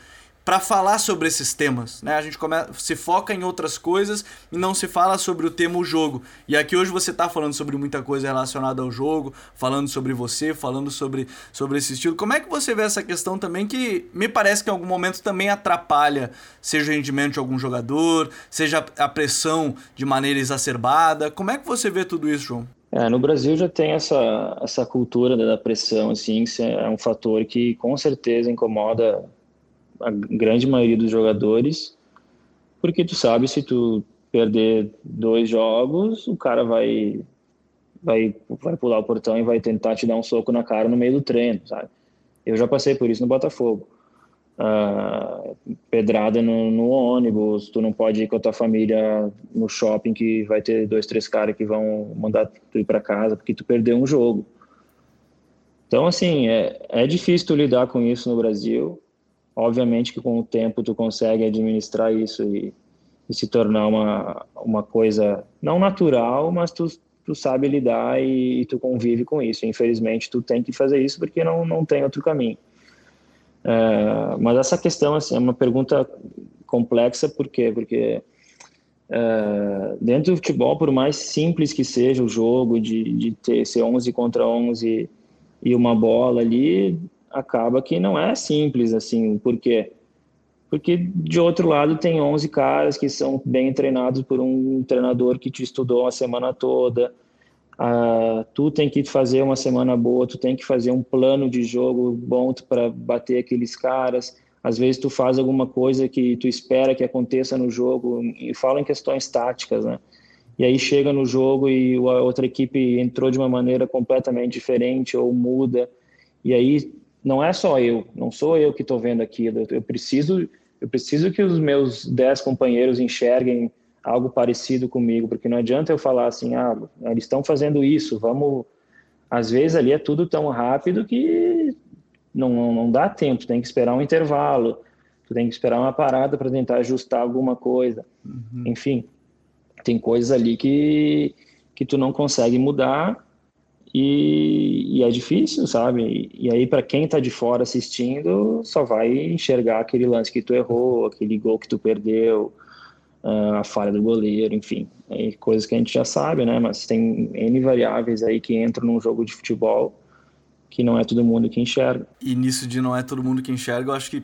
para falar sobre esses temas, né? A gente come... se foca em outras coisas e não se fala sobre o tema o jogo. E aqui hoje você está falando sobre muita coisa relacionada ao jogo, falando sobre você, falando sobre, sobre esse estilo. Como é que você vê essa questão também que me parece que em algum momento também atrapalha, seja o rendimento de algum jogador, seja a pressão de maneira exacerbada. Como é que você vê tudo isso, João? É, no Brasil já tem essa, essa cultura da pressão, assim, que é um fator que com certeza incomoda a grande maioria dos jogadores, porque tu sabe se tu perder dois jogos, o cara vai vai vai pular o portão e vai tentar te dar um soco na cara no meio do treino, sabe? Eu já passei por isso no Botafogo. Uh, pedrada no, no, ônibus, tu não pode ir com a tua família no shopping que vai ter dois, três caras que vão mandar tu ir para casa porque tu perdeu um jogo. Então, assim, é, é difícil lidar com isso no Brasil. Obviamente que com o tempo tu consegue administrar isso e, e se tornar uma, uma coisa não natural, mas tu, tu sabe lidar e, e, tu convive com isso. Infelizmente tu tem que fazer isso porque não, não tem outro caminho. É, mas essa questão assim, é uma pergunta complexa, por quê? Porque é, dentro do futebol, por mais simples que seja o jogo, de, de ter ser 11 contra 11 e uma bola ali, acaba que não é simples assim, por quê? Porque de outro lado tem 11 caras que são bem treinados por um treinador que te estudou a semana toda. Ah, tu tem que fazer uma semana boa, tu tem que fazer um plano de jogo bom para bater aqueles caras. Às vezes tu faz alguma coisa que tu espera que aconteça no jogo e fala em questões táticas, né? E aí chega no jogo e a outra equipe entrou de uma maneira completamente diferente ou muda. E aí não é só eu, não sou eu que estou vendo aquilo. Eu preciso, eu preciso que os meus dez companheiros enxerguem algo parecido comigo, porque não adianta eu falar assim, ah, eles estão fazendo isso, vamos. Às vezes ali é tudo tão rápido que não, não, não dá tempo, tem que esperar um intervalo, tu tem que esperar uma parada para tentar ajustar alguma coisa. Uhum. Enfim, tem coisas ali que, que tu não consegue mudar e, e, é difícil, sabe? E, aí, para quem está de fora assistindo, só vai enxergar aquele lance que tu errou, aquele gol que tu perdeu, uh, a falha do goleiro, enfim. É coisas que a gente já sabe, né? Mas tem N variáveis aí que entram num jogo de futebol que não é todo mundo que enxerga. E nisso de não é todo mundo que enxerga, eu acho que.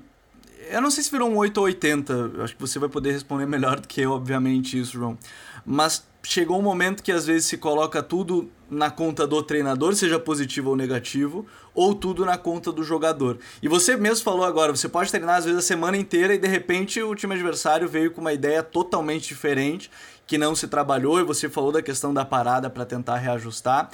Eu não sei se virou um 8 ou 80, eu acho que você vai poder responder melhor do que eu, obviamente, isso, João. Mas chegou um momento que às vezes se coloca tudo na conta do treinador, seja positivo ou negativo, ou tudo na conta do jogador. E você mesmo falou agora, você pode treinar às vezes a semana inteira e de repente o time adversário veio com uma ideia totalmente diferente, que não se trabalhou, e você falou da questão da parada para tentar reajustar.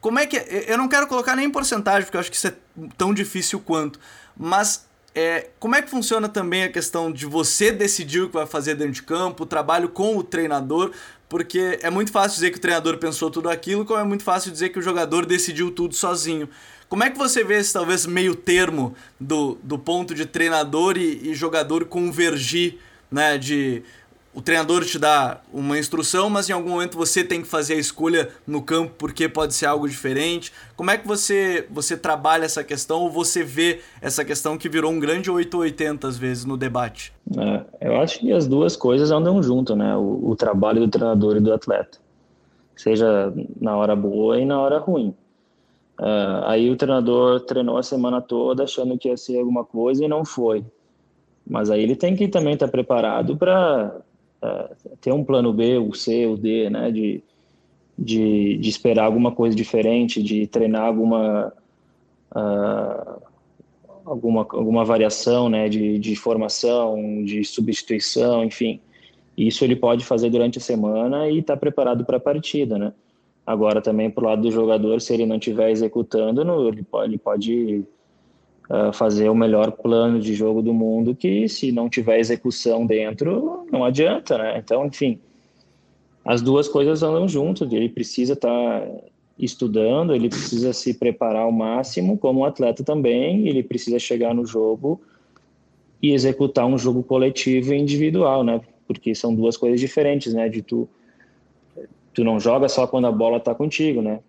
Como é que. Eu não quero colocar nem em porcentagem, porque eu acho que isso é tão difícil quanto, mas é, como é que funciona também a questão de você decidir o que vai fazer dentro de campo, o trabalho com o treinador? Porque é muito fácil dizer que o treinador pensou tudo aquilo, como é muito fácil dizer que o jogador decidiu tudo sozinho. Como é que você vê esse talvez meio termo do, do ponto de treinador e, e jogador convergir, né? De o treinador te dá uma instrução, mas em algum momento você tem que fazer a escolha no campo porque pode ser algo diferente. Como é que você, você trabalha essa questão ou você vê essa questão que virou um grande 880 às vezes no debate? É, eu acho que as duas coisas andam junto, né? O, o, trabalho do treinador e do atleta, seja na hora boa e na hora ruim. Uh, aí o treinador treinou a semana toda achando que ia ser alguma coisa e não foi. Mas aí ele tem que também estar preparado para ter um plano B, o C, o D, né, de, de, de esperar alguma coisa diferente, de treinar alguma uh, alguma alguma variação, né, de, de formação, de substituição, enfim. Isso ele pode fazer durante a semana e estar tá preparado para a partida, né? Agora também para o lado do jogador, se ele não estiver executando, ele pode, ele pode uh, fazer o melhor plano de jogo do mundo, que se não tiver execução dentro, não adianta, né? Então, enfim, as duas coisas andam juntas, ele precisa estar tá estudando, ele precisa se preparar ao máximo, como atleta também, ele precisa chegar no jogo e executar um jogo coletivo e individual, né? Porque são duas coisas diferentes, né? De tu tu não joga só quando a bola está contigo, né?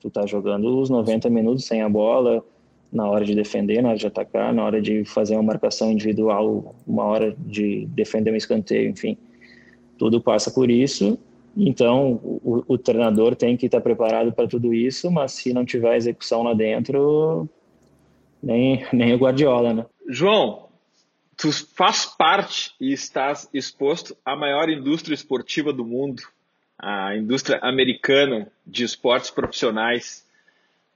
Tu tá jogando os 90 minutos sem a bola, na hora de defender, na hora de atacar, na hora de fazer uma marcação individual, uma hora de defender um escanteio, enfim. Tudo passa por isso. Então, o, o treinador tem que estar preparado para tudo isso, mas se não tiver execução lá dentro, nem, nem o Guardiola, né? João, tu faz parte e estás exposto à maior indústria esportiva do mundo, a indústria americana de esportes profissionais.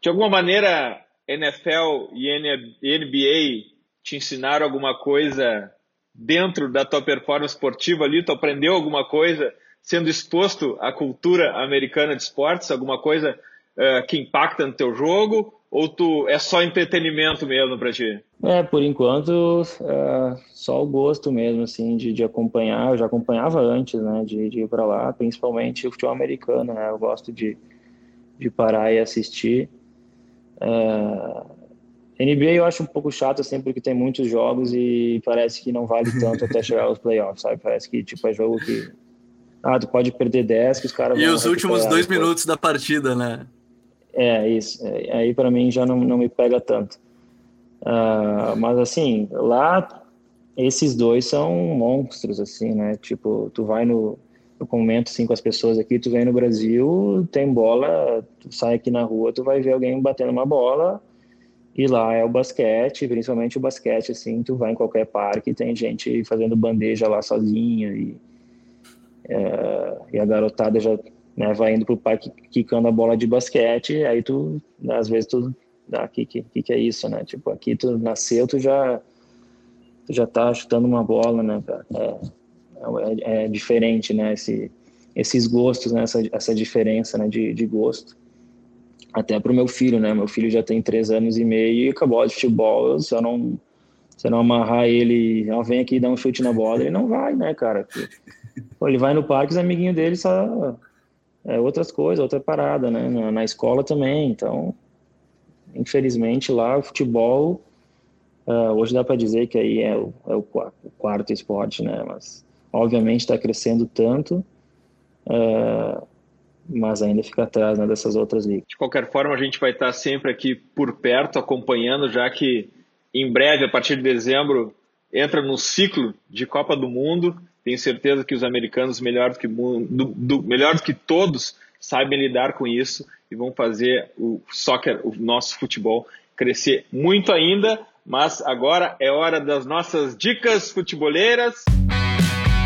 De alguma maneira, NFL e NBA te ensinaram alguma coisa dentro da tua performance esportiva ali? Tu aprendeu alguma coisa sendo exposto à cultura americana de esportes? Alguma coisa uh, que impacta no teu jogo? Ou tu é só entretenimento mesmo para ti? É, por enquanto, é só o gosto mesmo, assim, de, de acompanhar. Eu já acompanhava antes, né, de, de ir para lá, principalmente o futebol americano, né? Eu gosto de, de parar e assistir. Uh, é, NBA eu acho um pouco chato assim porque tem muitos jogos e parece que não vale tanto até chegar aos playoffs, sabe? Parece que tipo é jogo que ah, tu pode perder 10 que os caras E os últimos dois depois. minutos da partida, né? É, isso. É, aí para mim já não, não me pega tanto. Uh, mas assim, lá esses dois são monstros, assim, né? Tipo, tu vai no, eu comento assim com as pessoas aqui, tu vem no Brasil, tem bola, tu sai aqui na rua, tu vai ver alguém batendo uma bola, e lá é o basquete, principalmente o basquete, assim, tu vai em qualquer parque, tem gente fazendo bandeja lá sozinha, e, é, e a garotada já né, vai indo pro parque quicando a bola de basquete, aí tu, às vezes tu, ah, que, que, que é isso, né, tipo, aqui tu nasceu, tu já, tu já tá chutando uma bola, né, cara, é, é, é diferente, né? Esse, esses gostos, né? Essa, essa diferença, né? De, de gosto. Até para o meu filho, né? Meu filho já tem três anos e meio e acabou de futebol. Eu não, se eu não amarrar ele, ó, vem aqui dar um chute na bola, ele não vai, né, cara? Pô, ele vai no parque, os amiguinhos dele só é outras coisas, outra parada, né? Na, na escola também. Então, infelizmente lá o futebol uh, hoje dá para dizer que aí é o, é o quarto esporte, né? Mas obviamente está crescendo tanto, uh, mas ainda fica atrás né, dessas outras ligas. De qualquer forma, a gente vai estar sempre aqui por perto, acompanhando, já que em breve, a partir de dezembro, entra no ciclo de Copa do Mundo. Tenho certeza que os americanos, melhor do que, do, do, melhor do que todos, sabem lidar com isso e vão fazer o soccer, o nosso futebol, crescer muito ainda. Mas agora é hora das nossas dicas futeboleiras.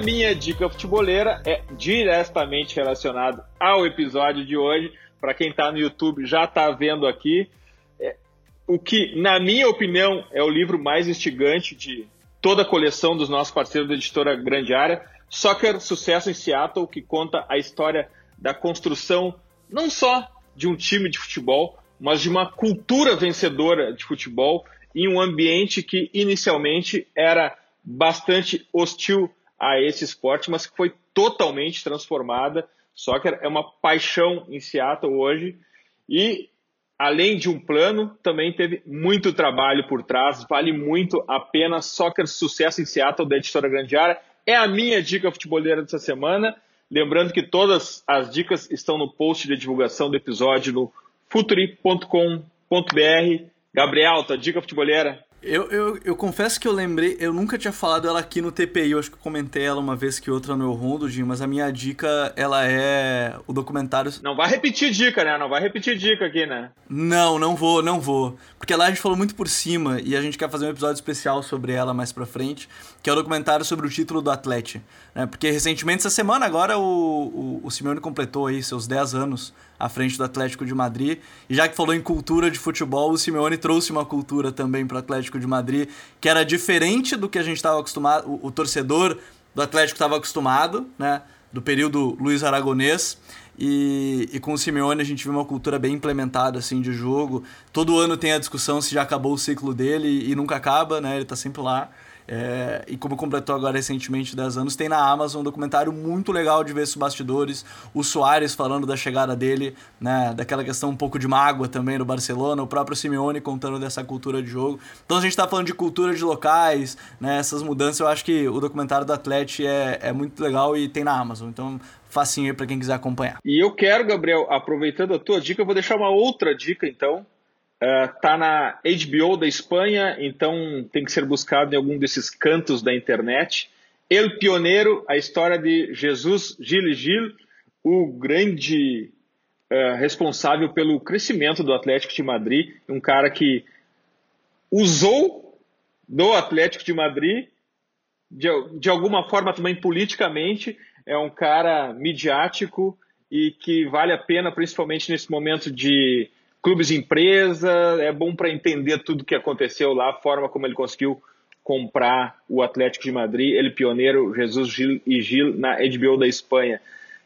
Minha dica futeboleira é diretamente relacionado ao episódio de hoje. Para quem está no YouTube já está vendo aqui. É, o que, na minha opinião, é o livro mais instigante de toda a coleção dos nossos parceiros da editora Grande Área. Soccer Sucesso em Seattle, que conta a história da construção não só de um time de futebol, mas de uma cultura vencedora de futebol em um ambiente que inicialmente era bastante hostil a esse esporte, mas que foi totalmente transformada. Soccer é uma paixão em Seattle hoje e além de um plano, também teve muito trabalho por trás, vale muito a pena. Soccer Sucesso em Seattle, da editora Grande Área, é a minha dica futeboleira dessa semana. Lembrando que todas as dicas estão no post de divulgação do episódio no futuri.com.br. Gabriel, tua dica futeboleira? Eu, eu, eu confesso que eu lembrei, eu nunca tinha falado ela aqui no TPI, eu acho que eu comentei ela uma vez que outra no meu rondo, Jim, mas a minha dica, ela é o documentário... Não vai repetir dica, né? Não vai repetir dica aqui, né? Não, não vou, não vou. Porque lá a gente falou muito por cima e a gente quer fazer um episódio especial sobre ela mais pra frente, que é o documentário sobre o título do Atlético. Né? Porque recentemente, essa semana agora, o, o, o Simeone completou aí seus 10 anos à frente do Atlético de Madrid. E já que falou em cultura de futebol, o Simeone trouxe uma cultura também para o Atlético de Madrid que era diferente do que a gente estava acostumado, o, o torcedor do Atlético estava acostumado, né? Do período Luiz Aragonês. E, e, com o Simeone a gente viu uma cultura bem implementada assim de jogo. Todo ano tem a discussão se já acabou o ciclo dele e, e nunca acaba, né? Ele está sempre lá. É, e como completou agora recentemente 10 anos, tem na Amazon um documentário muito legal de ver esses bastidores. O Soares falando da chegada dele, né, daquela questão um pouco de mágoa também no Barcelona, o próprio Simeone contando dessa cultura de jogo. Então a gente está falando de cultura de locais, né, essas mudanças. Eu acho que o documentário do Atlético é, é muito legal e tem na Amazon. Então facinho aí para quem quiser acompanhar. E eu quero, Gabriel, aproveitando a tua dica, eu vou deixar uma outra dica então Uh, tá na HBO da Espanha, então tem que ser buscado em algum desses cantos da internet. El Pioneiro, a história de Jesus Gil Gil, o grande uh, responsável pelo crescimento do Atlético de Madrid, um cara que usou do Atlético de Madrid de, de alguma forma também politicamente, é um cara midiático e que vale a pena, principalmente nesse momento de clubes empresa, é bom para entender tudo o que aconteceu lá, a forma como ele conseguiu comprar o Atlético de Madrid, ele pioneiro, Jesus Gil e Gil na HBO da Espanha.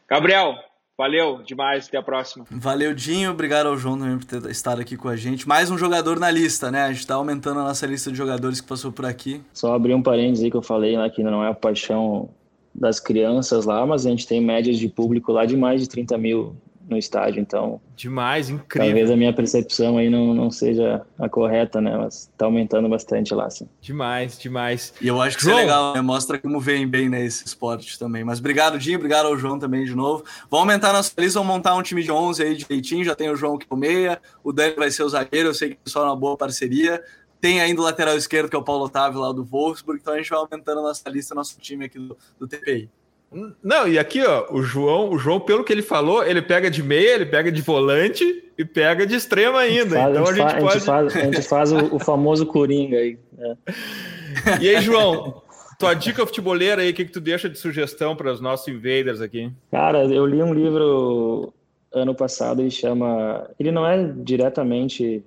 Gabriel, valeu demais, até a próxima. Valeu, Dinho, obrigado ao João também por ter estado aqui com a gente. Mais um jogador na lista, né? A gente está aumentando a nossa lista de jogadores que passou por aqui. Só abrir um parênteses aí que eu falei lá que não é a paixão das crianças lá, mas a gente tem médias de público lá de mais de 30 mil no estádio, então. Demais, incrível. Talvez a minha percepção aí não, não seja a correta, né? Mas tá aumentando bastante lá, sim. Demais, demais. E eu acho que João... isso é legal, né? Mostra como vem bem nesse né, esporte também. Mas obrigado, Dinho, obrigado ao João também de novo. Vamos aumentar nossa lista, vamos montar um time de 11 aí direitinho. Já tem o João que é o meia, o Dani vai ser o zagueiro, eu sei que é só uma boa parceria. Tem ainda o lateral esquerdo, que é o Paulo Otávio lá do Wolfsburg, então a gente vai aumentando a nossa lista, nosso time aqui do, do TPI. Não, e aqui, ó, o João, o João, pelo que ele falou, ele pega de meia, ele pega de volante e pega de extrema ainda. Faz, então a gente, a gente pode. Faz, a gente faz o, o, famoso Coringa aí. Né? E aí, João, tua dica futeboleira aí, o que, que tu deixa de sugestão para os nossos invaders aqui? Cara, eu li um livro ano passado e chama. Ele não é diretamente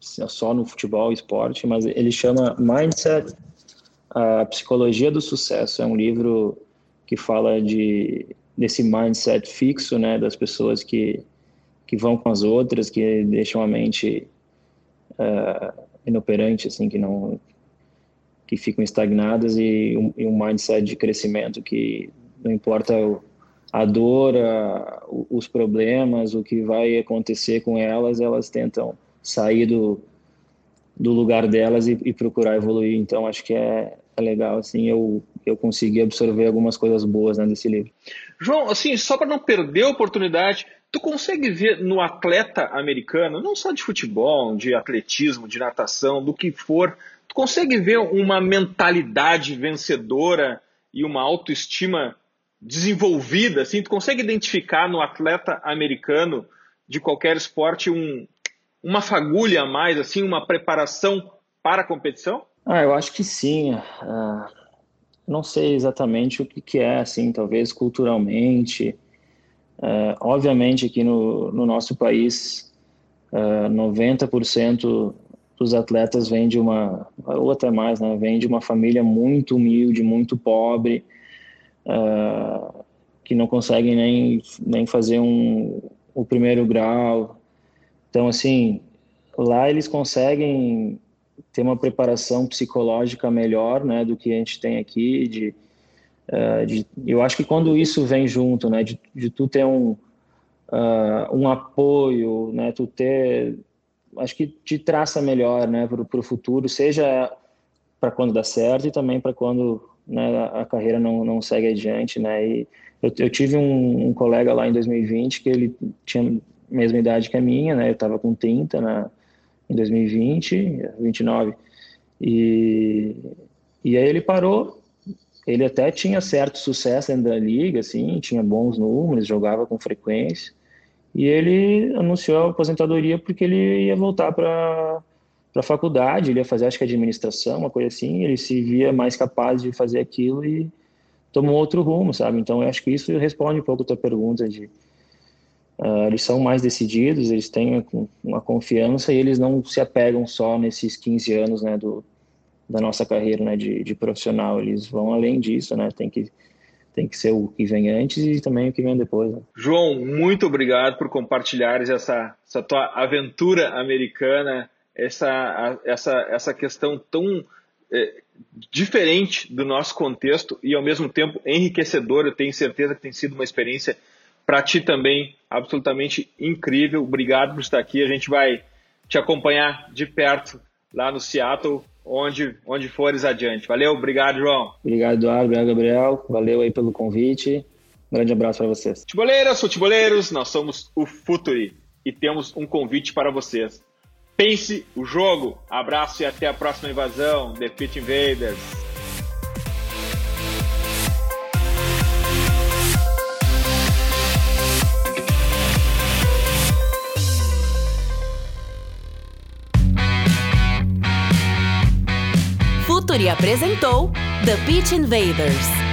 só no futebol, esporte, mas ele chama Mindset, a psicologia do sucesso. É um livro que fala de desse mindset fixo, né, das pessoas que que vão com as outras, que deixam a mente uh, inoperante, assim, que não que ficam estagnadas e um, e um mindset de crescimento que não importa o, a dor, a, os problemas, o que vai acontecer com elas, elas tentam sair do, do lugar delas e, e procurar evoluir. Então, acho que é, é legal, assim, eu, eu consegui absorver algumas coisas boas né, desse livro. João, assim, só para não perder a oportunidade, tu consegue ver no atleta americano, não só de futebol, de atletismo, de natação, do que for, tu consegue ver uma mentalidade vencedora e uma autoestima desenvolvida, assim, tu consegue identificar no atleta americano de qualquer esporte um, uma fagulha a mais, assim, uma preparação para a competição? Ah, eu acho que sim. Uh, não sei exatamente o que, que, é, assim, talvez culturalmente. Uh, obviamente, aqui no, no nosso país, uh, ah, 90% dos atletas vêm de uma, ou até mais, né, vêm de uma família muito humilde, muito pobre, que não conseguem nem, nem fazer um, o primeiro grau. Então, assim, lá eles conseguem ter uma preparação psicológica melhor, né, do que a gente tem aqui. De, uh, de eu acho que quando isso vem junto, né, de, de tu ter um uh, um apoio, né, tu ter, acho que te traça melhor, né, para o futuro, seja para quando dá certo e também para quando né, a carreira não, não segue adiante, né. E eu, eu tive um, um colega lá em 2020 que ele tinha mesma idade que a minha, né, eu estava com 30 na em 2020, 29. E, e aí ele parou. Ele até tinha certo sucesso dentro da liga, assim, tinha bons números, jogava com frequência. E ele anunciou a aposentadoria porque ele ia voltar para a faculdade, ele ia fazer acho que administração, uma coisa assim, ele se via mais capaz de fazer aquilo e tomou outro rumo, sabe? Então eu acho que isso responde um pouco a tua pergunta de Uh, eles são mais decididos, eles têm uma confiança e eles não se apegam só nesses 15 anos né, do, da nossa carreira né, de, de profissional. Eles vão além disso, né? Tem que, tem que ser o que vem antes e também o que vem depois. Né? João, muito obrigado por compartilhares essa, essa tua aventura americana, essa, essa, essa questão tão é, diferente do nosso contexto e ao mesmo tempo enriquecedora. Eu tenho certeza que tem sido uma experiência para ti também absolutamente incrível. Obrigado por estar aqui. A gente vai te acompanhar de perto lá no Seattle, onde, onde fores adiante. Valeu, obrigado, João. Obrigado, Eduardo. Obrigado, Gabriel. Valeu aí pelo convite. Um grande abraço para vocês. Futeboleiras, futeboleiros, nós somos o Futuri e temos um convite para vocês. Pense o jogo. Abraço e até a próxima invasão. The Pit Invaders. Futuri apresentou The Pitch Invaders.